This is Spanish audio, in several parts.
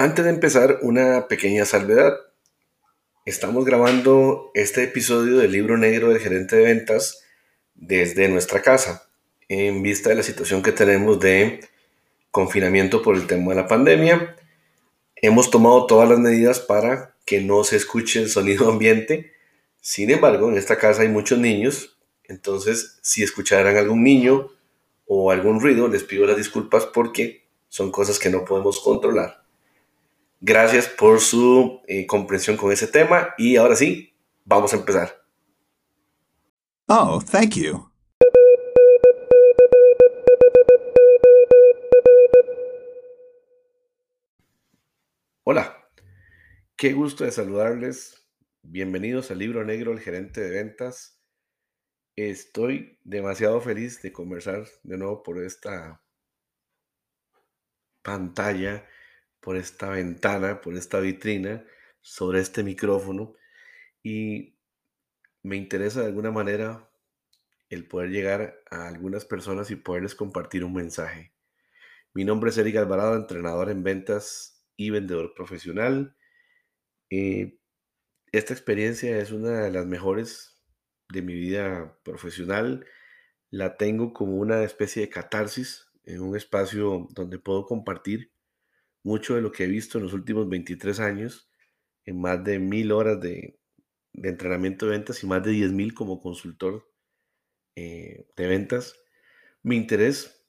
Antes de empezar, una pequeña salvedad. Estamos grabando este episodio del libro negro del gerente de ventas desde nuestra casa, en vista de la situación que tenemos de confinamiento por el tema de la pandemia. Hemos tomado todas las medidas para que no se escuche el sonido ambiente. Sin embargo, en esta casa hay muchos niños, entonces si escucharan algún niño o algún ruido, les pido las disculpas porque son cosas que no podemos controlar. Gracias por su eh, comprensión con ese tema y ahora sí, vamos a empezar. Oh, thank you. Hola, qué gusto de saludarles. Bienvenidos al libro negro El gerente de ventas. Estoy demasiado feliz de conversar de nuevo por esta pantalla por esta ventana, por esta vitrina, sobre este micrófono y me interesa de alguna manera el poder llegar a algunas personas y poderles compartir un mensaje. Mi nombre es Eric Alvarado, entrenador en ventas y vendedor profesional. Eh, esta experiencia es una de las mejores de mi vida profesional. La tengo como una especie de catarsis en un espacio donde puedo compartir mucho de lo que he visto en los últimos 23 años, en más de mil horas de, entrenamiento de ventas y más de 10 mil como consultor eh, de ventas. Mi interés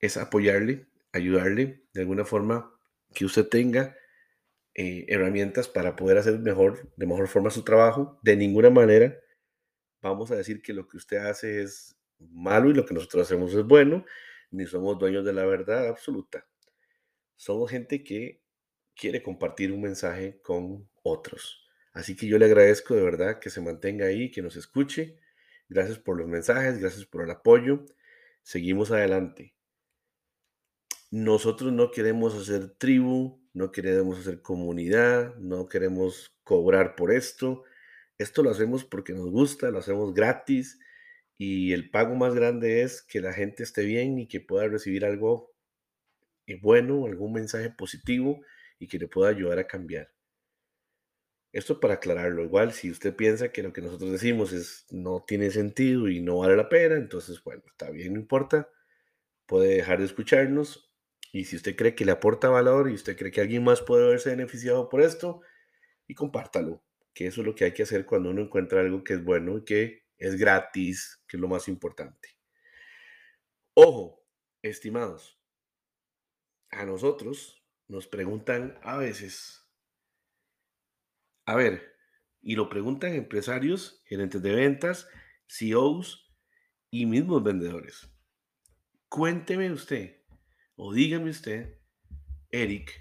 es apoyarle, ayudarle de alguna forma que usted tenga eh, herramientas para poder hacer mejor, de mejor forma su trabajo. De ninguna manera vamos a decir que lo que usted hace es malo y lo que nosotros hacemos es bueno, ni somos dueños de la verdad absoluta somos gente que quiere compartir un mensaje con otros. Así que yo le agradezco de verdad que se mantenga ahí, que nos escuche. Gracias por los mensajes, gracias por el apoyo. Seguimos adelante. Nosotros no queremos hacer tribu, no queremos hacer comunidad, no queremos cobrar por esto. Esto lo hacemos porque nos gusta, lo hacemos gratis y el pago más grande es que la gente esté bien y que pueda recibir algo bueno, algún mensaje positivo y que le pueda ayudar a cambiar. Esto para aclararlo, igual si usted piensa que lo que nosotros decimos es no tiene sentido y no vale la pena, entonces bueno, está bien, no importa, puede dejar de escucharnos y si usted cree que le aporta valor y usted cree que alguien más puede verse beneficiado por esto, y compártalo, que eso es lo que hay que hacer cuando uno encuentra algo que es bueno y que es gratis, que es lo más importante. Ojo, estimados, a nosotros nos preguntan a veces, a ver, y lo preguntan empresarios, gerentes de ventas, CEOs y mismos vendedores. Cuénteme usted, o dígame usted, Eric,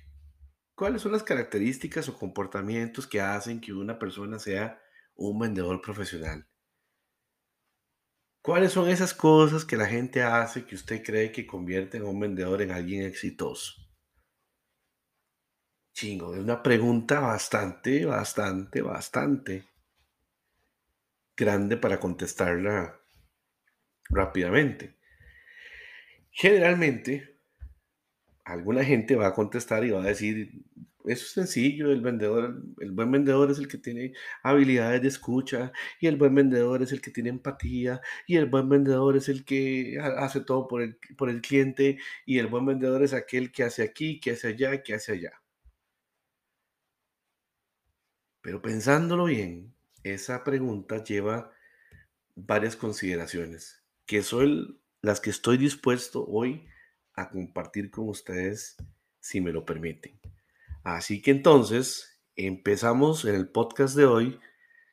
¿cuáles son las características o comportamientos que hacen que una persona sea un vendedor profesional? ¿Cuáles son esas cosas que la gente hace que usted cree que convierte a un vendedor en alguien exitoso? Chingo, es una pregunta bastante, bastante, bastante grande para contestarla rápidamente. Generalmente, alguna gente va a contestar y va a decir, eso es sencillo, el vendedor, el buen vendedor es el que tiene habilidades de escucha y el buen vendedor es el que tiene empatía y el buen vendedor es el que hace todo por el, por el cliente y el buen vendedor es aquel que hace aquí, que hace allá, que hace allá. Pero pensándolo bien, esa pregunta lleva varias consideraciones que son las que estoy dispuesto hoy a compartir con ustedes si me lo permiten. Así que entonces empezamos en el podcast de hoy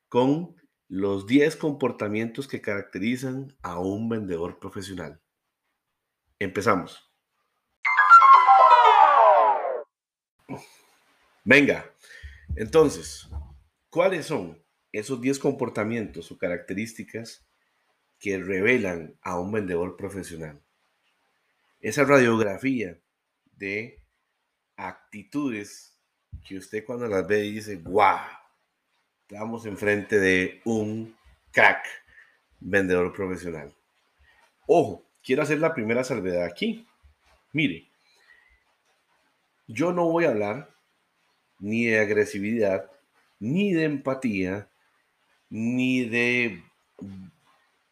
con los 10 comportamientos que caracterizan a un vendedor profesional. Empezamos. Venga, entonces, ¿cuáles son esos 10 comportamientos o características que revelan a un vendedor profesional? Esa radiografía de actitudes que usted cuando las ve dice, wow, estamos enfrente de un crack vendedor profesional. Ojo, quiero hacer la primera salvedad aquí. Mire, yo no voy a hablar ni de agresividad, ni de empatía, ni de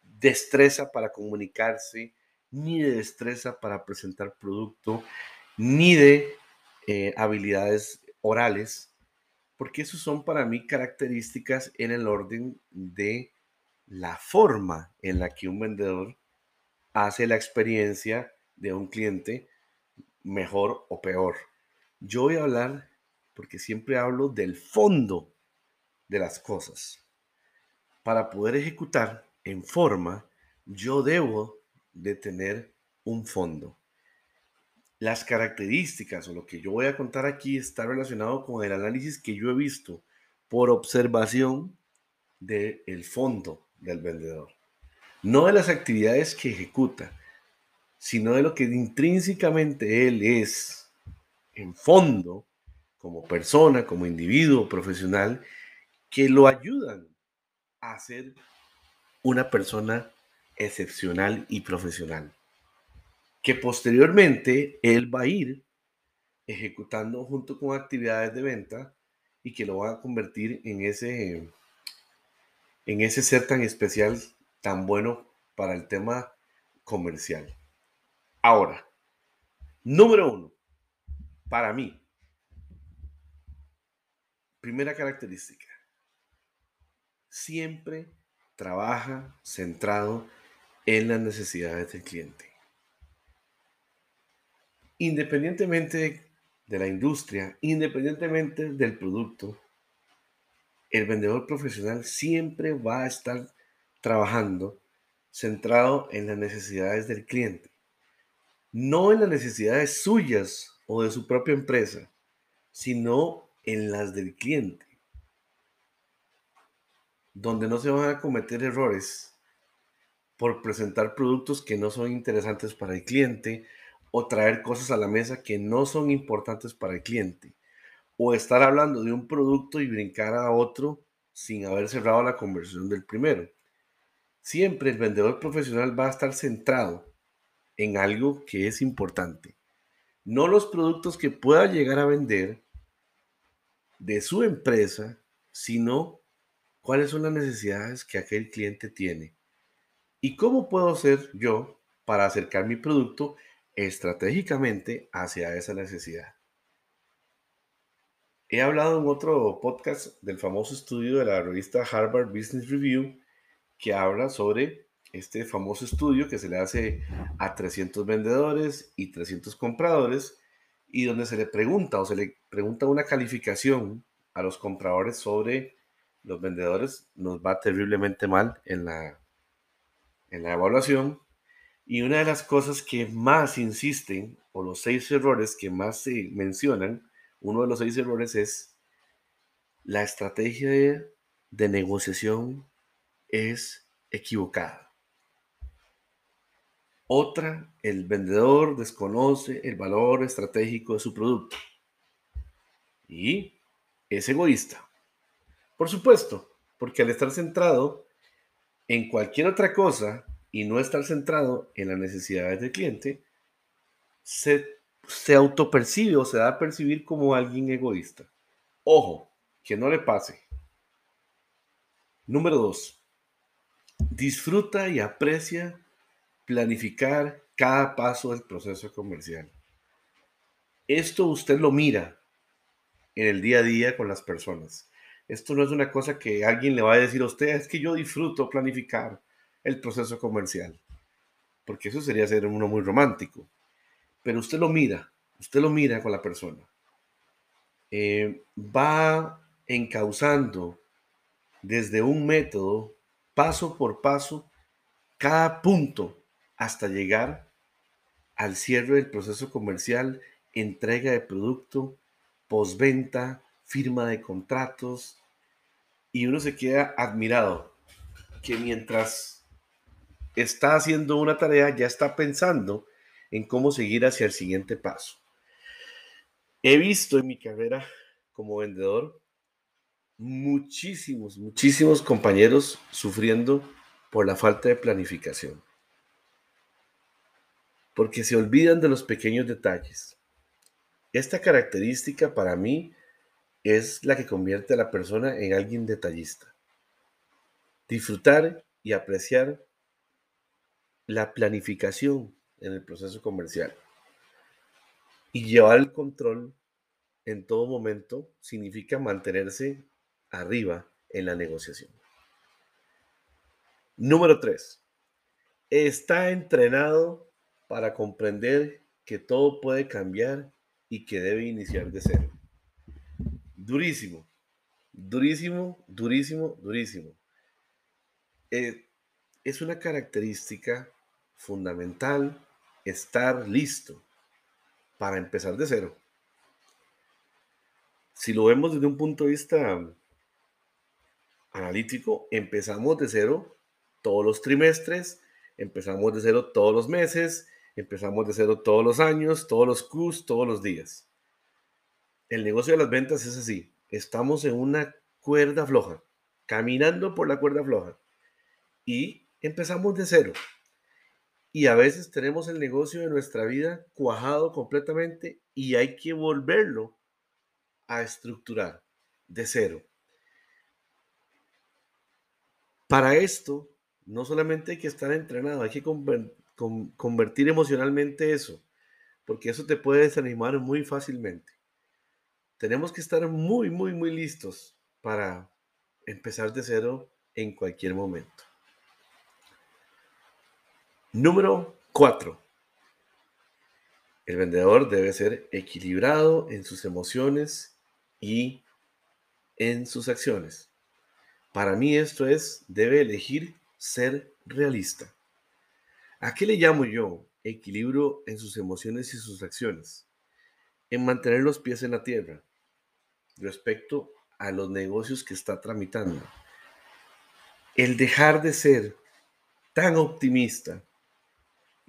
destreza para comunicarse, ni de destreza para presentar producto, ni de eh, habilidades orales, porque esos son para mí características en el orden de la forma en la que un vendedor hace la experiencia de un cliente mejor o peor. Yo voy a hablar, porque siempre hablo del fondo de las cosas. Para poder ejecutar en forma, yo debo de tener un fondo. Las características o lo que yo voy a contar aquí está relacionado con el análisis que yo he visto por observación del el fondo del vendedor. No de las actividades que ejecuta, sino de lo que intrínsecamente él es en fondo, como persona, como individuo profesional, que lo ayudan a ser una persona excepcional y profesional, que posteriormente él va a ir ejecutando junto con actividades de venta y que lo va a convertir en ese, en ese ser tan especial, tan bueno para el tema comercial. Ahora, número uno, para mí, primera característica, siempre trabaja centrado en las necesidades del cliente. Independientemente de la industria, independientemente del producto, el vendedor profesional siempre va a estar trabajando centrado en las necesidades del cliente, no en las necesidades suyas o de su propia empresa, sino en las del cliente donde no se van a cometer errores por presentar productos que no son interesantes para el cliente o traer cosas a la mesa que no son importantes para el cliente o estar hablando de un producto y brincar a otro sin haber cerrado la conversión del primero. Siempre el vendedor profesional va a estar centrado en algo que es importante. No los productos que pueda llegar a vender de su empresa, sino cuáles son las necesidades que aquel cliente tiene y cómo puedo hacer yo para acercar mi producto estratégicamente hacia esa necesidad. He hablado en otro podcast del famoso estudio de la revista Harvard Business Review que habla sobre este famoso estudio que se le hace a 300 vendedores y 300 compradores y donde se le pregunta o se le pregunta una calificación a los compradores sobre los vendedores nos va terriblemente mal en la, en la evaluación. Y una de las cosas que más insisten, o los seis errores que más se mencionan, uno de los seis errores es la estrategia de, negociación es equivocada. Otra, el vendedor desconoce el valor estratégico de su producto y es egoísta. Por supuesto, porque al estar centrado en cualquier otra cosa y no estar centrado en las necesidades del cliente, se, se autopercibe o se da a percibir como alguien egoísta. Ojo, que no le pase. Número dos, disfruta y aprecia planificar cada paso del proceso comercial. Esto usted lo mira en el día a día con las personas. Esto no es una cosa que alguien le va a decir a usted, es que yo disfruto planificar el proceso comercial, porque eso sería ser uno muy romántico. Pero usted lo mira, usted lo mira con la persona. Eh, va encauzando desde un método, paso por paso, cada punto hasta llegar al cierre del proceso comercial, entrega de producto, postventa, firma de contratos, y uno se queda admirado que mientras está haciendo una tarea ya está pensando en cómo seguir hacia el siguiente paso. He visto en mi carrera como vendedor muchísimos, muchísimos compañeros sufriendo por la falta de planificación. Porque se olvidan de los pequeños detalles. Esta característica para mí es la que convierte a la persona en alguien detallista. Disfrutar y apreciar la planificación en el proceso comercial y llevar el control en todo momento significa mantenerse arriba en la negociación. Número 3. Está entrenado para comprender que todo puede cambiar y que debe iniciar de cero. Durísimo, durísimo, durísimo, durísimo. Eh, es una característica fundamental estar listo para empezar de cero. Si lo vemos desde un punto de vista analítico, empezamos de cero todos los trimestres, empezamos de cero todos los meses, empezamos de cero todos los años, todos los Qs, todos los días. El negocio de las ventas es así. Estamos en una cuerda floja, caminando por la cuerda floja. Y empezamos de cero. Y a veces tenemos el negocio de nuestra vida cuajado completamente y hay que volverlo a estructurar de cero. Para esto, no solamente hay que estar entrenado, hay que convertir emocionalmente eso, porque eso te puede desanimar muy fácilmente. Tenemos que estar muy, muy, muy listos para empezar de cero en cualquier momento. Número 4. El vendedor debe ser equilibrado en sus emociones y en sus acciones. Para mí esto es, debe elegir ser realista. ¿A qué le llamo yo equilibrio en sus emociones y sus acciones? En mantener los pies en la tierra respecto a los negocios que está tramitando. El dejar de ser tan optimista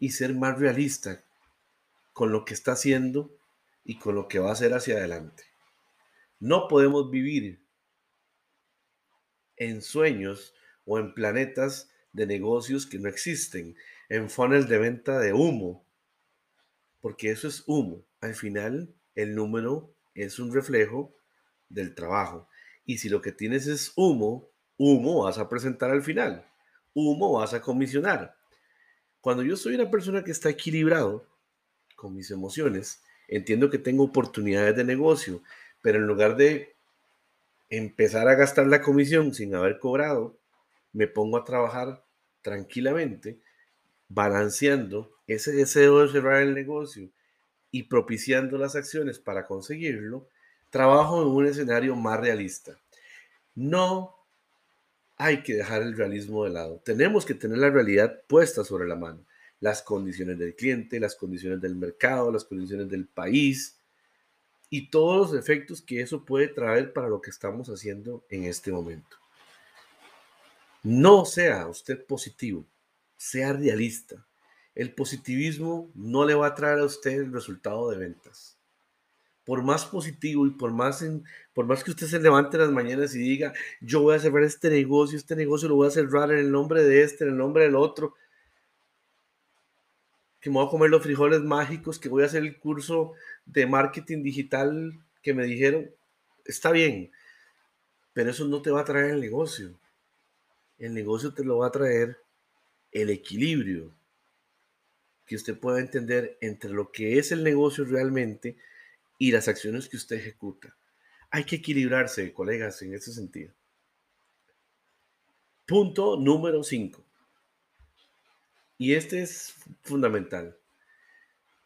y ser más realista con lo que está haciendo y con lo que va a hacer hacia adelante. No podemos vivir en sueños o en planetas de negocios que no existen, en funnels de venta de humo, porque eso es humo. Al final, el número es un reflejo del trabajo. Y si lo que tienes es humo, humo vas a presentar al final, humo vas a comisionar. Cuando yo soy una persona que está equilibrado con mis emociones, entiendo que tengo oportunidades de negocio, pero en lugar de empezar a gastar la comisión sin haber cobrado, me pongo a trabajar tranquilamente, balanceando ese deseo de cerrar el negocio y propiciando las acciones para conseguirlo, trabajo en un escenario más realista. No hay que dejar el realismo de lado. Tenemos que tener la realidad puesta sobre la mano. Las condiciones del cliente, las condiciones del mercado, las condiciones del país y todos los efectos que eso puede traer para lo que estamos haciendo en este momento. No sea usted positivo, sea realista. El positivismo no le va a traer a usted el resultado de ventas por más positivo y por más, por más que usted se levante las mañanas y diga, yo voy a cerrar este negocio, este negocio lo voy a cerrar en el nombre de este, en el nombre del otro, que me voy a comer los frijoles mágicos, que voy a hacer el curso de marketing digital que me dijeron, está bien, pero eso no te va a traer el negocio. El negocio te lo va a traer el equilibrio que usted pueda entender entre lo que es el negocio realmente y las acciones que usted ejecuta. Hay que equilibrarse, colegas, en ese sentido. Punto número 5. Y este es fundamental.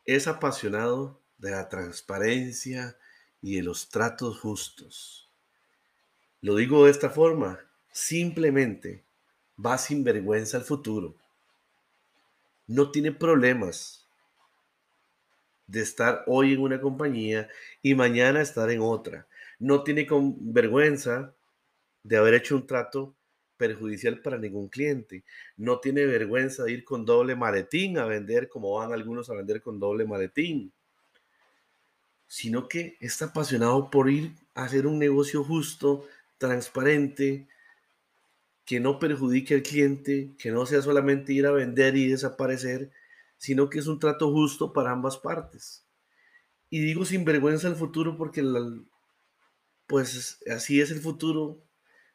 Es apasionado de la transparencia y de los tratos justos. Lo digo de esta forma, simplemente va sin vergüenza al futuro. No tiene problemas de estar hoy en una compañía y mañana estar en otra. No tiene vergüenza de haber hecho un trato perjudicial para ningún cliente. No tiene vergüenza de ir con doble maletín a vender como van algunos a vender con doble maletín. Sino que está apasionado por ir a hacer un negocio justo, transparente, que no perjudique al cliente, que no sea solamente ir a vender y desaparecer, sino que es un trato justo para ambas partes. Y digo sin vergüenza el futuro porque pues así es el futuro.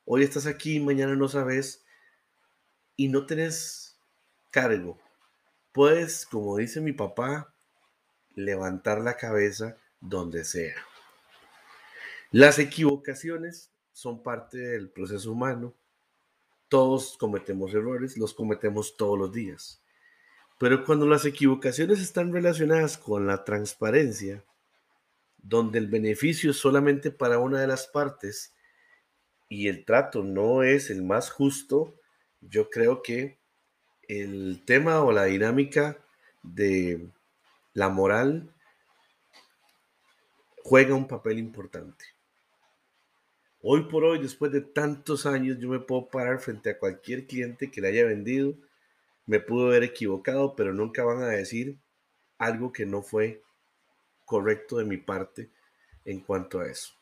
Hoy estás aquí, mañana no sabes y no tenés cargo. Puedes, como dice mi papá, levantar la cabeza donde sea. Las equivocaciones son parte del proceso humano. Todos cometemos errores, los cometemos todos los días. Pero cuando las equivocaciones están relacionadas con la transparencia, donde el beneficio es solamente para una de las partes y el trato no es el más justo, yo creo que el tema o la dinámica de la moral juega un papel importante. Hoy por hoy, después de tantos años, yo me puedo parar frente a cualquier cliente que le haya vendido. Me pudo haber equivocado, pero nunca van a decir algo que no fue correcto de mi parte en cuanto a eso.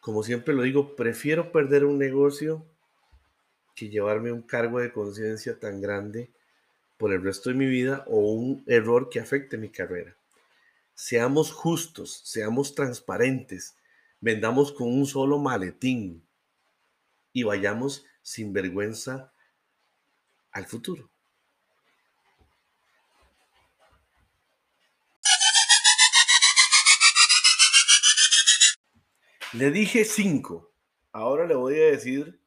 Como siempre lo digo, prefiero perder un negocio que llevarme un cargo de conciencia tan grande por el resto de mi vida o un error que afecte mi carrera. Seamos justos, seamos transparentes, vendamos con un solo maletín y vayamos sin vergüenza al futuro. Le dije 5. Ahora le voy a decir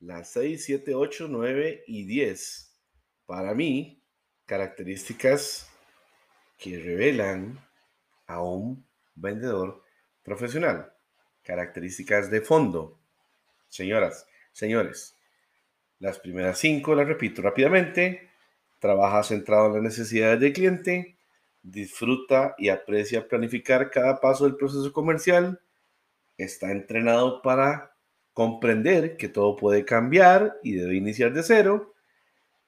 las 6, 7, 8, 9 y 10. Para mí, características que revelan a un vendedor profesional. Características de fondo. Señoras, señores, las primeras cinco las repito rápidamente. Trabaja centrado en las necesidades del cliente. Disfruta y aprecia planificar cada paso del proceso comercial. Está entrenado para comprender que todo puede cambiar y debe iniciar de cero.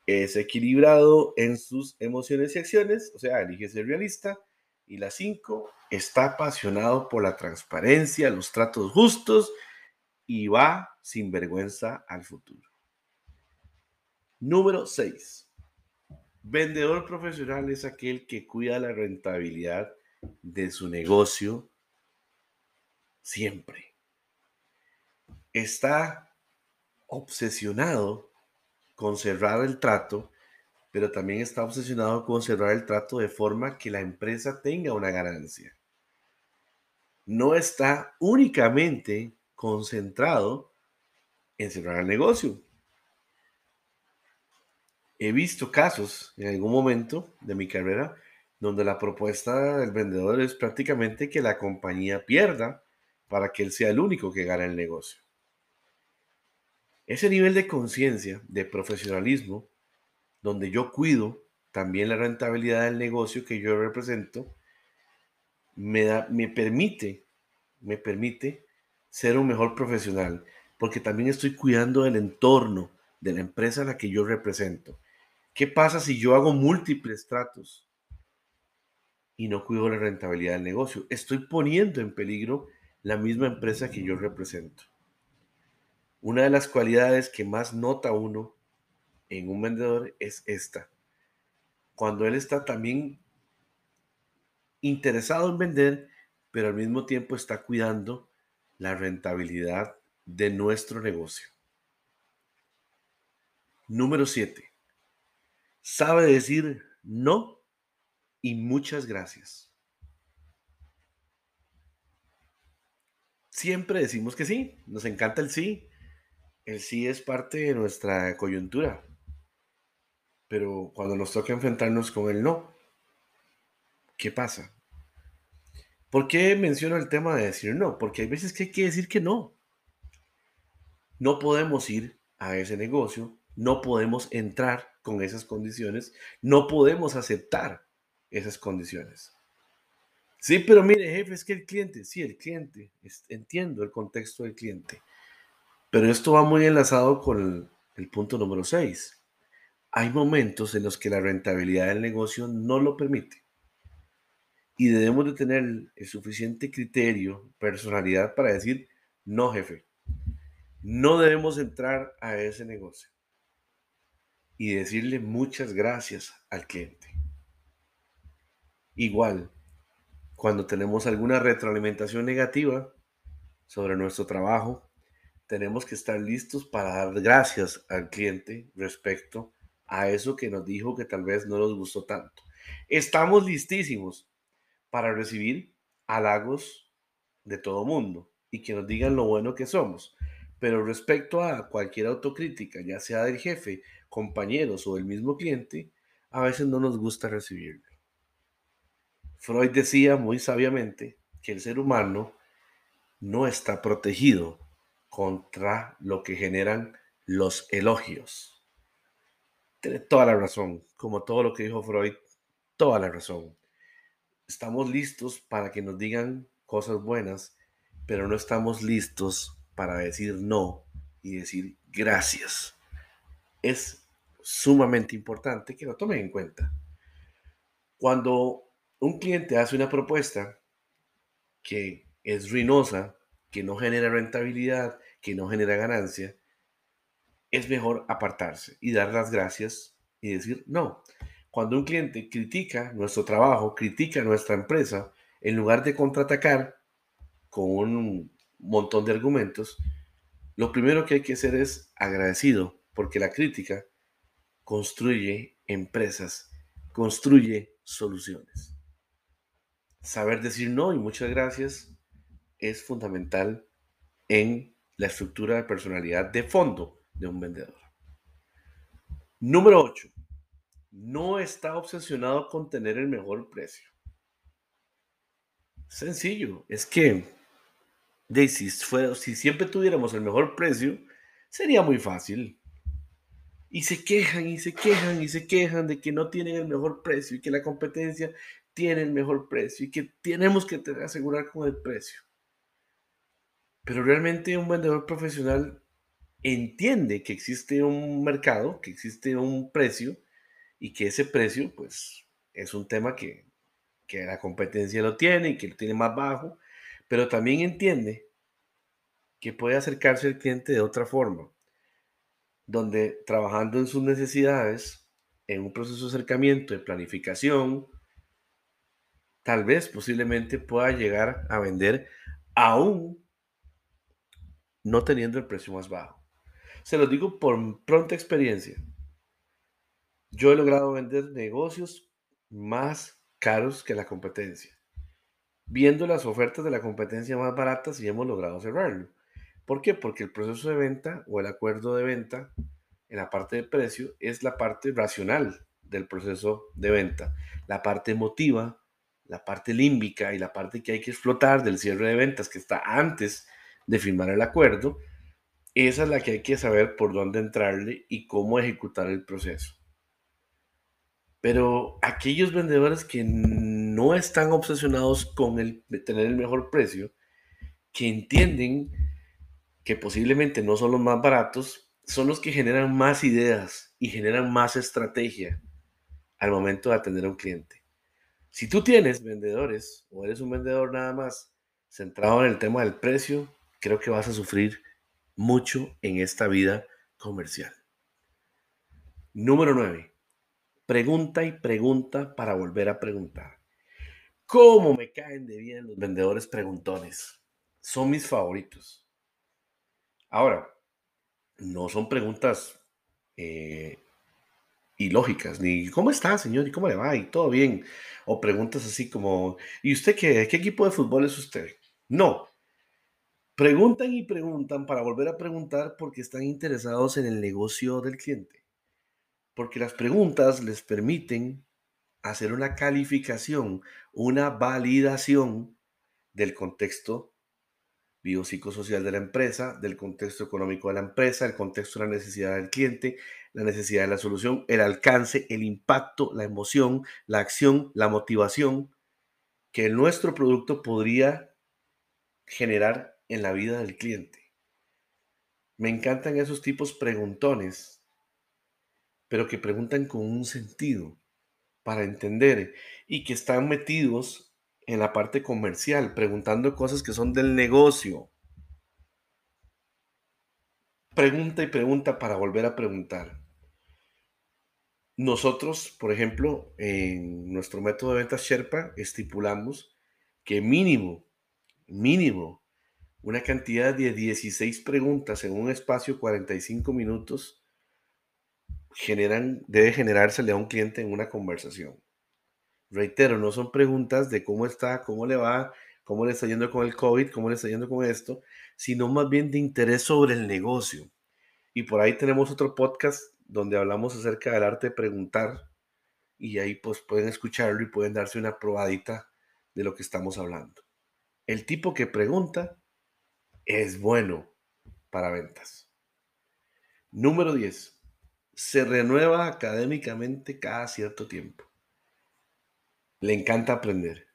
Es equilibrado en sus emociones y acciones, o sea, elige ser realista y la 5 está apasionado por la transparencia, los tratos justos y va sin vergüenza al futuro. Número 6. Vendedor profesional es aquel que cuida la rentabilidad de su negocio siempre. Está obsesionado con cerrar el trato pero también está obsesionado con cerrar el trato de forma que la empresa tenga una ganancia. No está únicamente concentrado en cerrar el negocio. He visto casos en algún momento de mi carrera donde la propuesta del vendedor es prácticamente que la compañía pierda para que él sea el único que gane el negocio. Ese nivel de conciencia, de profesionalismo, donde yo cuido también la rentabilidad del negocio que yo represento, me, da, me permite, me permite ser un mejor profesional, porque también estoy cuidando del entorno de la empresa a la que yo represento. ¿Qué pasa si yo hago múltiples tratos y no cuido la rentabilidad del negocio? Estoy poniendo en peligro la misma empresa que yo represento. Una de las cualidades que más nota uno en un vendedor es esta. Cuando él está también interesado en vender, pero al mismo tiempo está cuidando la rentabilidad de nuestro negocio. Número 7. Sabe decir no y muchas gracias. Siempre decimos que sí, nos encanta el sí. El sí es parte de nuestra coyuntura. Pero cuando nos toca enfrentarnos con el no, ¿qué pasa? ¿Por qué menciono el tema de decir no? Porque hay veces que hay que decir que no. No podemos ir a ese negocio, no podemos entrar con esas condiciones, no podemos aceptar esas condiciones. Sí, pero mire, jefe, es que el cliente, sí, el cliente, entiendo el contexto del cliente, pero esto va muy enlazado con el, punto número 6 hay momentos en los que la rentabilidad del negocio no lo permite. Y debemos de tener el suficiente criterio, personalidad para decir, no jefe, no debemos entrar a ese negocio. Y decirle muchas gracias al cliente. Igual, cuando tenemos alguna retroalimentación negativa, sobre nuestro trabajo, tenemos que estar listos para dar gracias al cliente respecto a eso que nos dijo que tal vez no nos gustó tanto. Estamos listísimos para recibir halagos de todo mundo y que nos digan lo bueno que somos. Pero respecto a cualquier autocrítica, ya sea del jefe, compañeros o del mismo cliente, a veces no nos gusta recibirlo. Freud decía muy sabiamente que el ser humano no está protegido contra lo que generan los elogios. Tiene toda la razón, como todo lo que dijo Freud, toda la razón. Estamos listos para que nos digan cosas buenas, pero no estamos listos para decir no y decir gracias. Es sumamente importante que lo tomen en cuenta. Cuando un cliente hace una propuesta que es ruinosa, que no genera rentabilidad, que no genera ganancia, es mejor apartarse y dar las gracias y decir no. Cuando un cliente critica nuestro trabajo, critica nuestra empresa, en lugar de contraatacar con un montón de argumentos, lo primero que hay que hacer es agradecido, porque la crítica construye empresas, construye soluciones. Saber decir no y muchas gracias es fundamental en la estructura de personalidad de fondo de un vendedor. Número 8. No está obsesionado con tener el mejor precio. Sencillo, es que si, si siempre tuviéramos el mejor precio, sería muy fácil. Y se quejan y se quejan y se quejan de que no tienen el mejor precio y que la competencia tiene el mejor precio y que tenemos que asegurar con el precio. Pero realmente un vendedor profesional entiende que existe un mercado, que existe un precio y que ese precio pues es un tema que, que la competencia lo tiene y que lo tiene más bajo, pero también entiende que puede acercarse al cliente de otra forma, donde trabajando en sus necesidades, en un proceso de acercamiento, de planificación, tal vez posiblemente pueda llegar a vender aún no teniendo el precio más bajo. Se lo digo por pronta experiencia. Yo he logrado vender negocios más caros que la competencia. Viendo las ofertas de la competencia más baratas y hemos logrado cerrarlo. ¿Por qué? Porque el proceso de venta o el acuerdo de venta en la parte de precio es la parte racional del proceso de venta. La parte emotiva, la parte límbica y la parte que hay que explotar del cierre de ventas que está antes de firmar el acuerdo, esa es la que hay que saber por dónde entrarle y cómo ejecutar el proceso. Pero aquellos vendedores que no están obsesionados con el tener el mejor precio, que entienden que posiblemente no son los más baratos, son los que generan más ideas y generan más estrategia al momento de atender a un cliente. Si tú tienes vendedores o eres un vendedor nada más centrado en el tema del precio, creo que vas a sufrir mucho en esta vida comercial. Número 9. Pregunta y pregunta para volver a preguntar. ¿Cómo me caen de bien los vendedores preguntones? Son mis favoritos. Ahora, no son preguntas eh, ilógicas, ni ¿cómo está, señor? ¿Y cómo le va? ¿Y todo bien? O preguntas así como, ¿y usted qué, qué equipo de fútbol es usted? No, Preguntan y preguntan para volver a preguntar porque están interesados en el negocio del cliente. Porque las preguntas les permiten hacer una calificación, una validación del contexto biopsicosocial de la empresa, del contexto económico de la empresa, el contexto de la necesidad del cliente, la necesidad de la solución, el alcance, el impacto, la emoción, la acción, la motivación que nuestro producto podría generar en la vida del cliente. Me encantan esos tipos preguntones, pero que preguntan con un sentido para entender y que están metidos en la parte comercial, preguntando cosas que son del negocio. Pregunta y pregunta para volver a preguntar. Nosotros, por ejemplo, en nuestro método de ventas Sherpa, estipulamos que mínimo, mínimo, una cantidad de 16 preguntas en un espacio de 45 minutos generan, debe generársele a un cliente en una conversación. Reitero, no son preguntas de cómo está, cómo le va, cómo le está yendo con el COVID, cómo le está yendo con esto, sino más bien de interés sobre el negocio. Y por ahí tenemos otro podcast donde hablamos acerca del arte de preguntar y ahí pues pueden escucharlo y pueden darse una probadita de lo que estamos hablando. El tipo que pregunta es bueno para ventas. Número 10. Se renueva académicamente cada cierto tiempo. Le encanta aprender.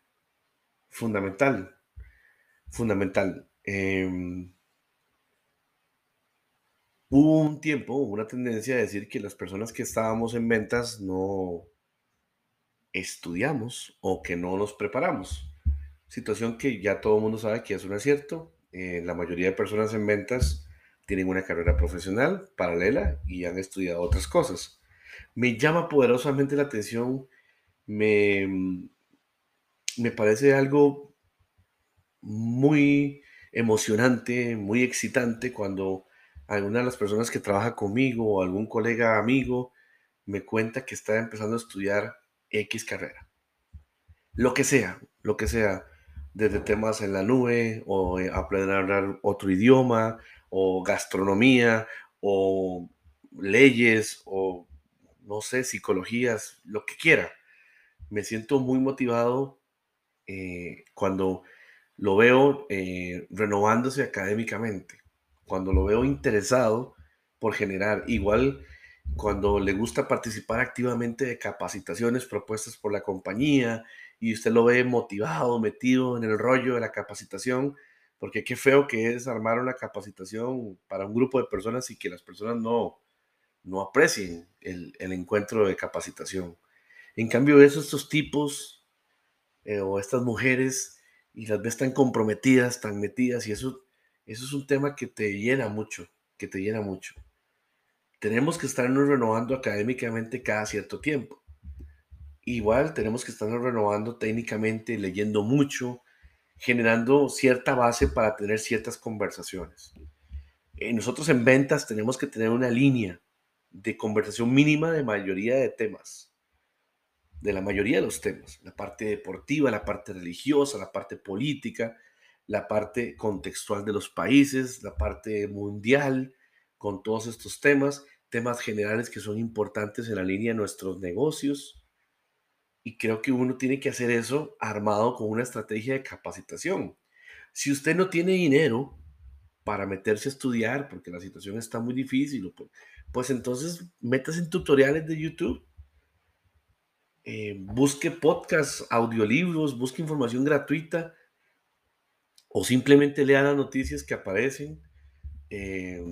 Fundamental. Fundamental. Em, hubo un tiempo, una tendencia a decir que las personas que estábamos en ventas no estudiamos o que no nos preparamos. Situación que ya todo el mundo sabe que es cierto. Eh, la mayoría de personas en ventas tienen una carrera profesional paralela y han estudiado otras cosas. Me llama poderosamente la atención, me, me parece algo muy emocionante, muy excitante cuando alguna de las personas que trabaja conmigo o algún colega amigo me cuenta que está empezando a estudiar X carrera. Lo que sea, lo que sea desde temas en la nube o eh, aprender a hablar otro idioma o gastronomía o leyes o no sé, psicologías, lo que quiera. Me siento muy motivado eh, cuando lo veo eh, renovándose académicamente, cuando lo veo interesado por generar. Igual cuando le gusta participar activamente de capacitaciones propuestas por la compañía y usted lo ve motivado, metido en el rollo de la capacitación, porque qué feo que es armar una capacitación para un grupo de personas y que las personas no, no aprecien el, encuentro de capacitación. En cambio, eso, estos tipos eh, o estas mujeres y las ves tan comprometidas, tan metidas, y eso, eso es un tema que te llena mucho, que te llena mucho tenemos que estarnos renovando académicamente cada cierto tiempo. Igual tenemos que estarnos renovando técnicamente, leyendo mucho, generando cierta base para tener ciertas conversaciones. Eh, nosotros en ventas tenemos que tener una línea de conversación mínima de mayoría de temas, de la mayoría de los temas, la parte deportiva, la parte religiosa, la parte política, la parte contextual de los países, la parte mundial, con todos estos temas temas generales que son importantes en la línea de nuestros negocios. Y creo que uno tiene que hacer eso armado con una estrategia de capacitación. Si usted no tiene dinero para meterse a estudiar, porque la situación está muy difícil, pues entonces métase en tutoriales de YouTube. Eh, busque podcasts, audiolibros, busque información gratuita o simplemente lea las noticias que aparecen. Eh,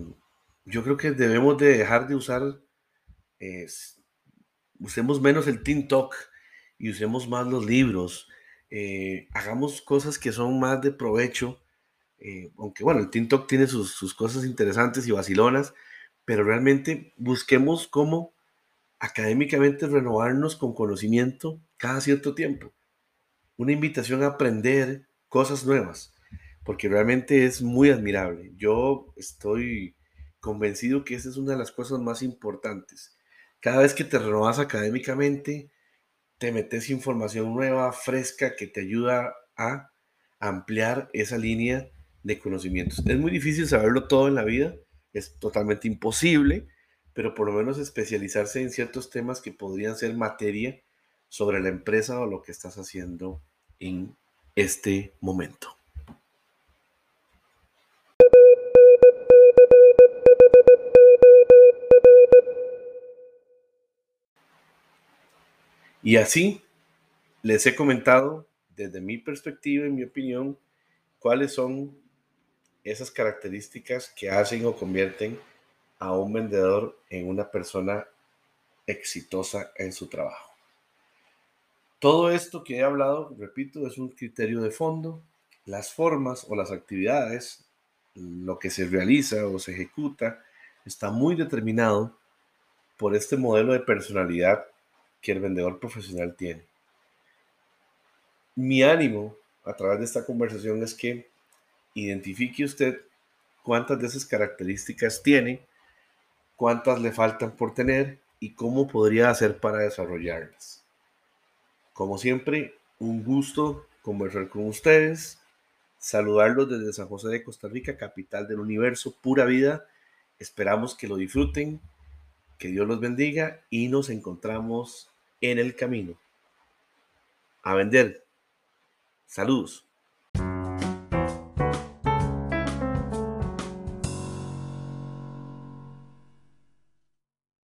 yo creo que debemos de dejar de usar, usemos menos el TikTok y usemos más los libros. Eh, hagamos cosas que son más de provecho, eh, aunque bueno, el TikTok tiene sus, sus, cosas interesantes y vacilonas, pero realmente busquemos cómo académicamente renovarnos con conocimiento cada cierto tiempo. Una invitación a aprender cosas nuevas, porque realmente es muy admirable. Yo estoy convencido que esa es una de las cosas más importantes. Cada vez que te renovas académicamente, te metes información nueva, fresca, que te ayuda a ampliar esa línea de conocimientos. Es muy difícil saberlo todo en la vida, es totalmente imposible, pero por lo menos especializarse en ciertos temas que podrían ser materia sobre la empresa o lo que estás haciendo en este momento. Y así les he comentado desde mi perspectiva y mi opinión cuáles son esas características que hacen o convierten a un vendedor en una persona exitosa en su trabajo. Todo esto que he hablado, repito, es un criterio de fondo. Las formas o las actividades, lo que se realiza o se ejecuta, está muy determinado por este modelo de personalidad que el vendedor profesional tiene. Mi ánimo a través de esta conversación es que identifique usted cuántas de esas características tiene, cuántas le faltan por tener y cómo podría hacer para desarrollarlas. Como siempre, un gusto conversar con ustedes, saludarlos desde San José de Costa Rica, capital del universo, pura vida. Esperamos que lo disfruten, que Dios los bendiga y nos encontramos en el camino. A vender. Saludos.